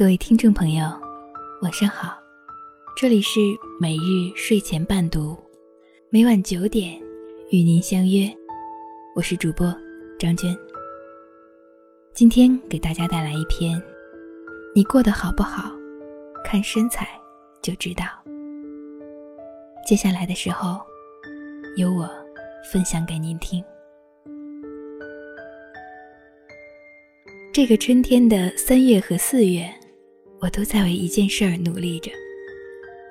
各位听众朋友，晚上好，这里是每日睡前伴读，每晚九点与您相约，我是主播张娟。今天给大家带来一篇：你过得好不好，看身材就知道。接下来的时候，由我分享给您听。这个春天的三月和四月。我都在为一件事儿努力着，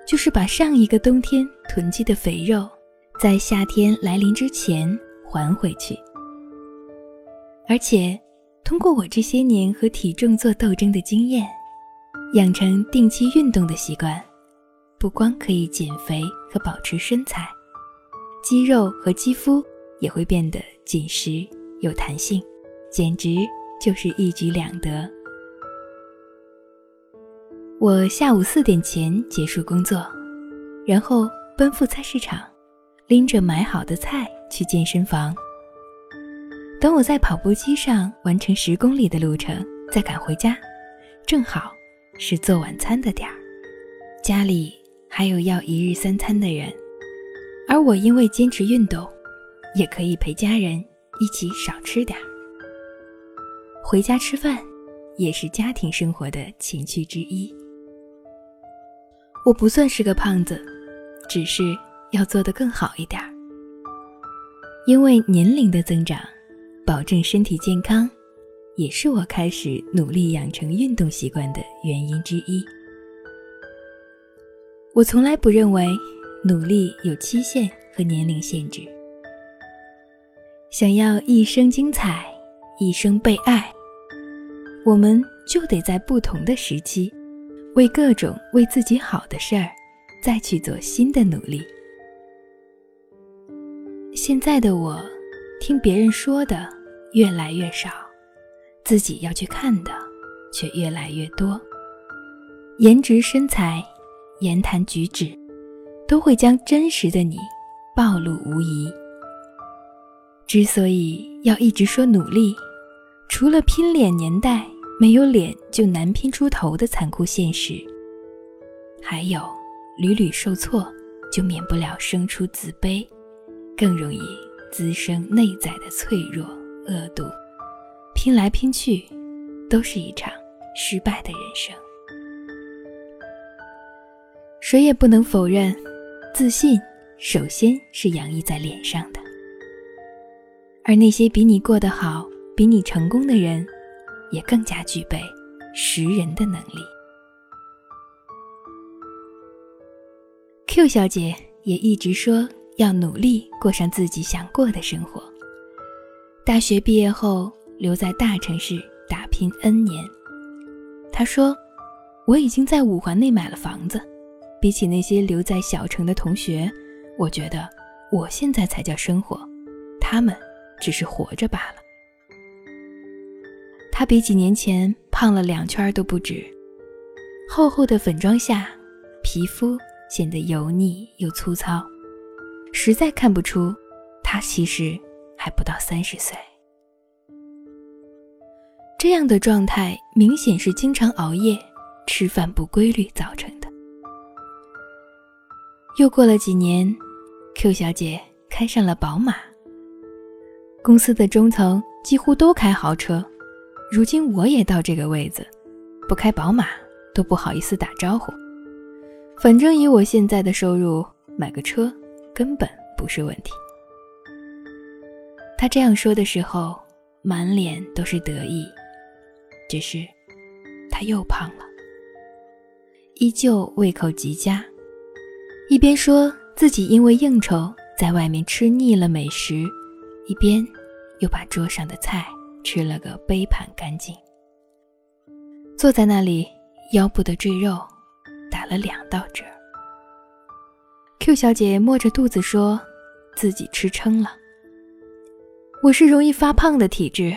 就是把上一个冬天囤积的肥肉，在夏天来临之前还回去。而且，通过我这些年和体重做斗争的经验，养成定期运动的习惯，不光可以减肥和保持身材，肌肉和肌肤也会变得紧实有弹性，简直就是一举两得。我下午四点前结束工作，然后奔赴菜市场，拎着买好的菜去健身房。等我在跑步机上完成十公里的路程，再赶回家，正好是做晚餐的点儿。家里还有要一日三餐的人，而我因为坚持运动，也可以陪家人一起少吃点儿。回家吃饭，也是家庭生活的情趣之一。我不算是个胖子，只是要做得更好一点儿。因为年龄的增长，保证身体健康，也是我开始努力养成运动习惯的原因之一。我从来不认为努力有期限和年龄限制。想要一生精彩，一生被爱，我们就得在不同的时期。为各种为自己好的事儿，再去做新的努力。现在的我，听别人说的越来越少，自己要去看的却越来越多。颜值、身材、言谈举止，都会将真实的你暴露无遗。之所以要一直说努力，除了拼脸年代。没有脸就难拼出头的残酷现实，还有屡屡受挫就免不了生出自卑，更容易滋生内在的脆弱恶毒，拼来拼去都是一场失败的人生。谁也不能否认，自信首先是洋溢在脸上的，而那些比你过得好、比你成功的人。也更加具备识人的能力。Q 小姐也一直说要努力过上自己想过的生活。大学毕业后留在大城市打拼 N 年，她说：“我已经在五环内买了房子，比起那些留在小城的同学，我觉得我现在才叫生活，他们只是活着罢了。”她比几年前胖了两圈都不止，厚厚的粉妆下，皮肤显得油腻又粗糙，实在看不出她其实还不到三十岁。这样的状态明显是经常熬夜、吃饭不规律造成的。又过了几年，Q 小姐开上了宝马，公司的中层几乎都开豪车。如今我也到这个位子，不开宝马都不好意思打招呼。反正以我现在的收入，买个车根本不是问题。他这样说的时候，满脸都是得意。只是，他又胖了，依旧胃口极佳，一边说自己因为应酬在外面吃腻了美食，一边又把桌上的菜。吃了个杯盘干净，坐在那里，腰部的赘肉打了两道折。Q 小姐摸着肚子说：“自己吃撑了。”我是容易发胖的体质，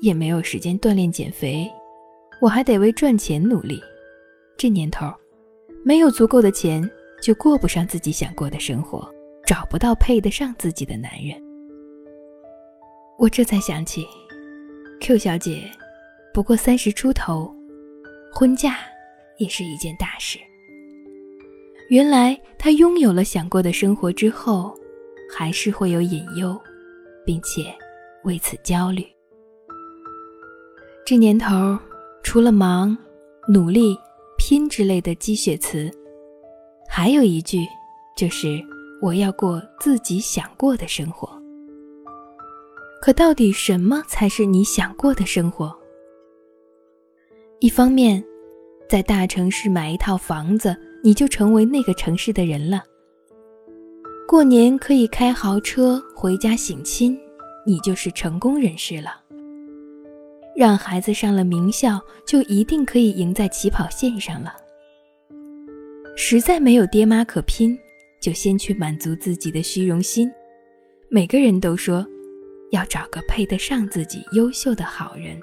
也没有时间锻炼减肥，我还得为赚钱努力。这年头，没有足够的钱，就过不上自己想过的生活，找不到配得上自己的男人。我这才想起。Q 小姐不过三十出头，婚嫁也是一件大事。原来他拥有了想过的生活之后，还是会有隐忧，并且为此焦虑。这年头，除了忙、努力、拼之类的积雪词，还有一句，就是我要过自己想过的生活。可到底什么才是你想过的生活？一方面，在大城市买一套房子，你就成为那个城市的人了；过年可以开豪车回家省亲，你就是成功人士了；让孩子上了名校，就一定可以赢在起跑线上了。实在没有爹妈可拼，就先去满足自己的虚荣心。每个人都说，要找个配得上自己优秀的好人。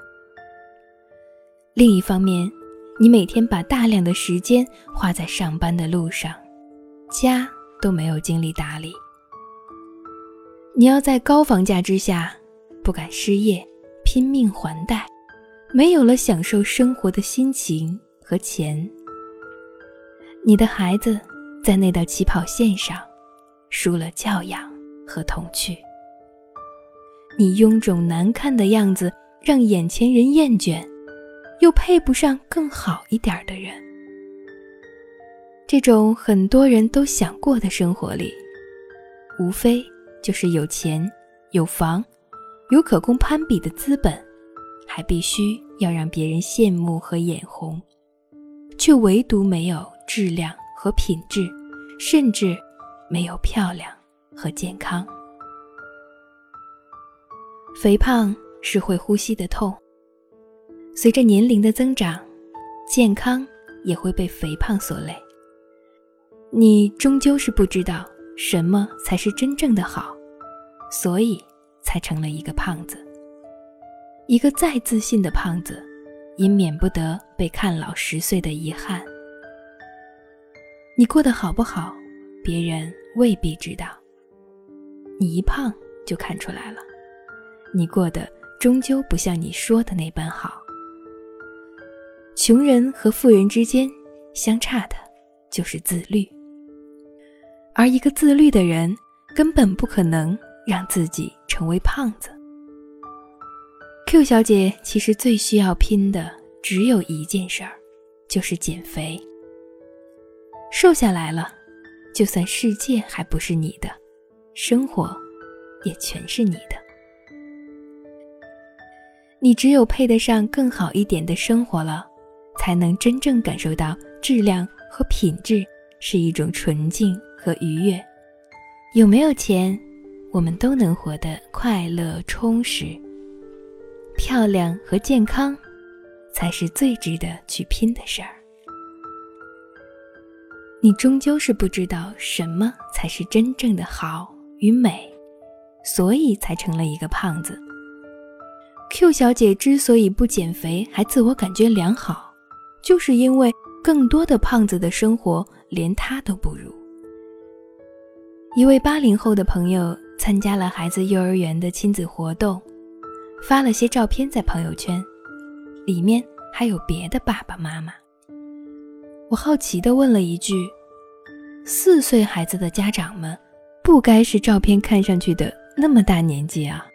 另一方面，你每天把大量的时间花在上班的路上，家都没有精力打理。你要在高房价之下不敢失业，拼命还贷，没有了享受生活的心情和钱。你的孩子在那道起跑线上输了教养和童趣。你臃肿难看的样子让眼前人厌倦。又配不上更好一点的人。这种很多人都想过的生活里，无非就是有钱、有房、有可供攀比的资本，还必须要让别人羡慕和眼红，却唯独没有质量和品质，甚至没有漂亮和健康。肥胖是会呼吸的痛。随着年龄的增长，健康也会被肥胖所累。你终究是不知道什么才是真正的好，所以才成了一个胖子。一个再自信的胖子，也免不得被看老十岁的遗憾。你过得好不好，别人未必知道。你一胖就看出来了，你过得终究不像你说的那般好。穷人和富人之间相差的，就是自律。而一个自律的人，根本不可能让自己成为胖子。Q 小姐其实最需要拼的只有一件事儿，就是减肥。瘦下来了，就算世界还不是你的，生活也全是你的。你只有配得上更好一点的生活了。才能真正感受到质量和品质是一种纯净和愉悦。有没有钱，我们都能活得快乐充实。漂亮和健康，才是最值得去拼的事儿。你终究是不知道什么才是真正的好与美，所以才成了一个胖子。Q 小姐之所以不减肥，还自我感觉良好。就是因为更多的胖子的生活连她都不如。一位八零后的朋友参加了孩子幼儿园的亲子活动，发了些照片在朋友圈，里面还有别的爸爸妈妈。我好奇地问了一句：“四岁孩子的家长们，不该是照片看上去的那么大年纪啊？”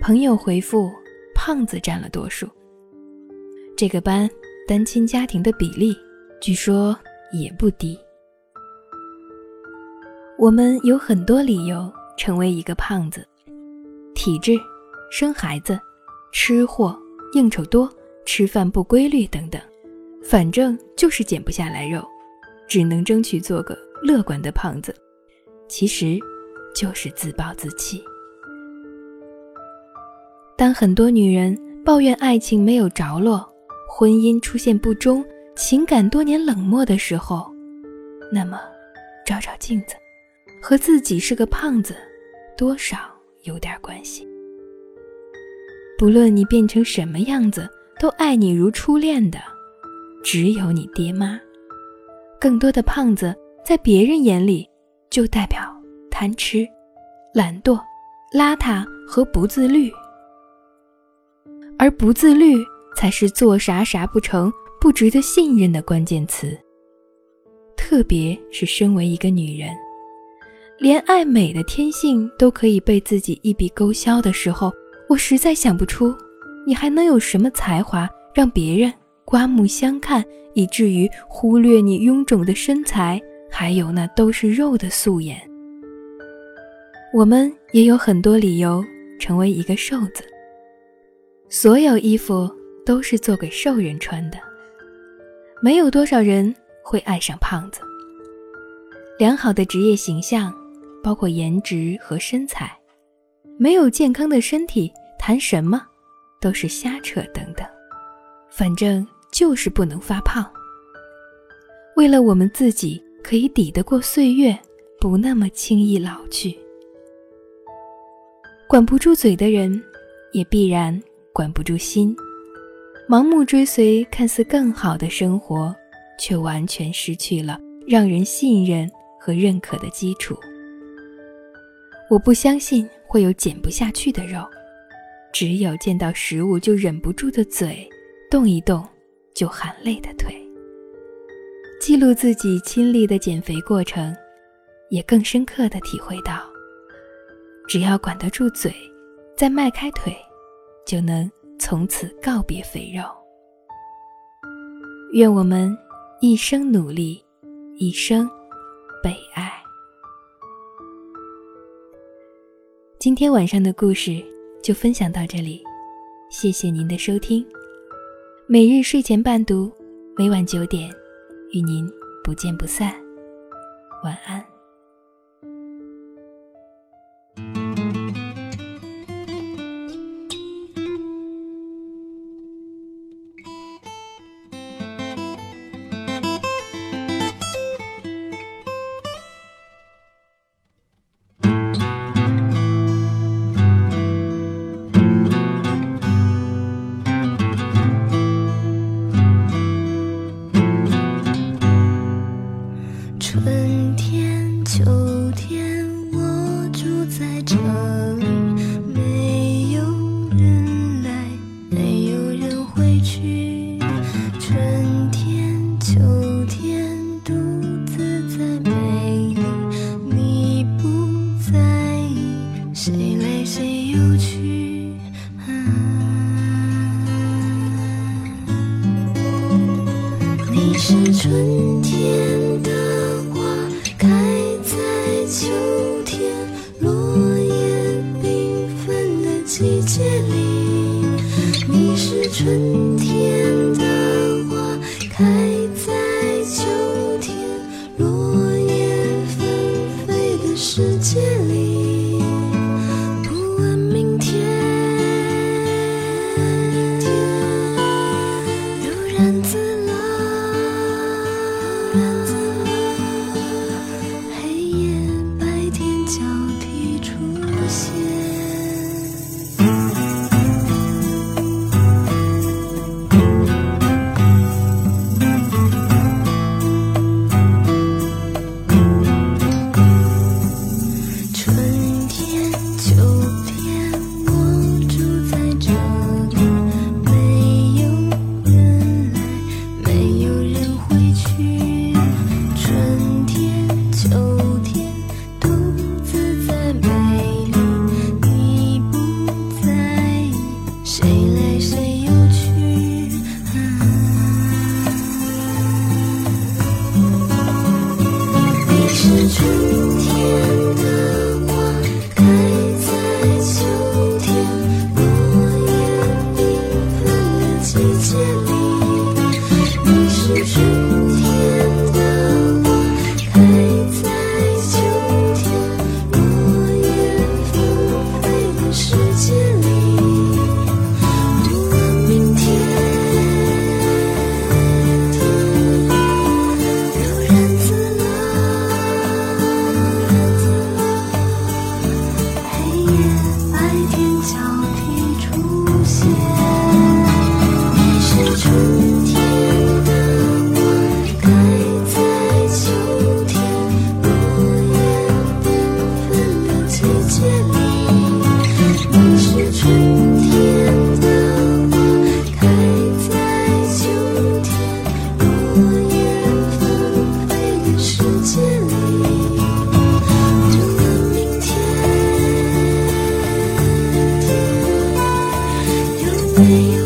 朋友回复：“胖子占了多数。”这个班。单亲家庭的比例，据说也不低。我们有很多理由成为一个胖子：体质、生孩子、吃货、应酬多、吃饭不规律等等。反正就是减不下来肉，只能争取做个乐观的胖子。其实，就是自暴自弃。当很多女人抱怨爱情没有着落，婚姻出现不忠，情感多年冷漠的时候，那么，照照镜子，和自己是个胖子，多少有点关系。不论你变成什么样子，都爱你如初恋的，只有你爹妈。更多的胖子，在别人眼里，就代表贪吃、懒惰、邋遢和不自律，而不自律。才是做啥啥不成，不值得信任的关键词。特别是身为一个女人，连爱美的天性都可以被自己一笔勾销的时候，我实在想不出，你还能有什么才华让别人刮目相看，以至于忽略你臃肿的身材，还有那都是肉的素颜。我们也有很多理由成为一个瘦子。所有衣服都是做给瘦人穿的，没有多少人会爱上胖子。良好的职业形象包括颜值和身材，没有健康的身体，谈什么都是瞎扯。等等，反正就是不能发胖。为了我们自己可以抵得过岁月，不那么轻易老去。管不住嘴的人，也必然管不住心。盲目追随看似更好的生活，却完全失去了让人信任和认可的基础。我不相信会有减不下去的肉，只有见到食物就忍不住的嘴，动一动就含泪的腿。记录自己亲历的减肥过程，也更深刻的体会到。只要管得住嘴，再迈开腿，就能从此告别肥肉。愿我们一生努力，一生被爱。今天晚上的故事就分享到这里，谢谢您的收听。每日睡前伴读，每晚九点，与您不见不散。晚安。是春没有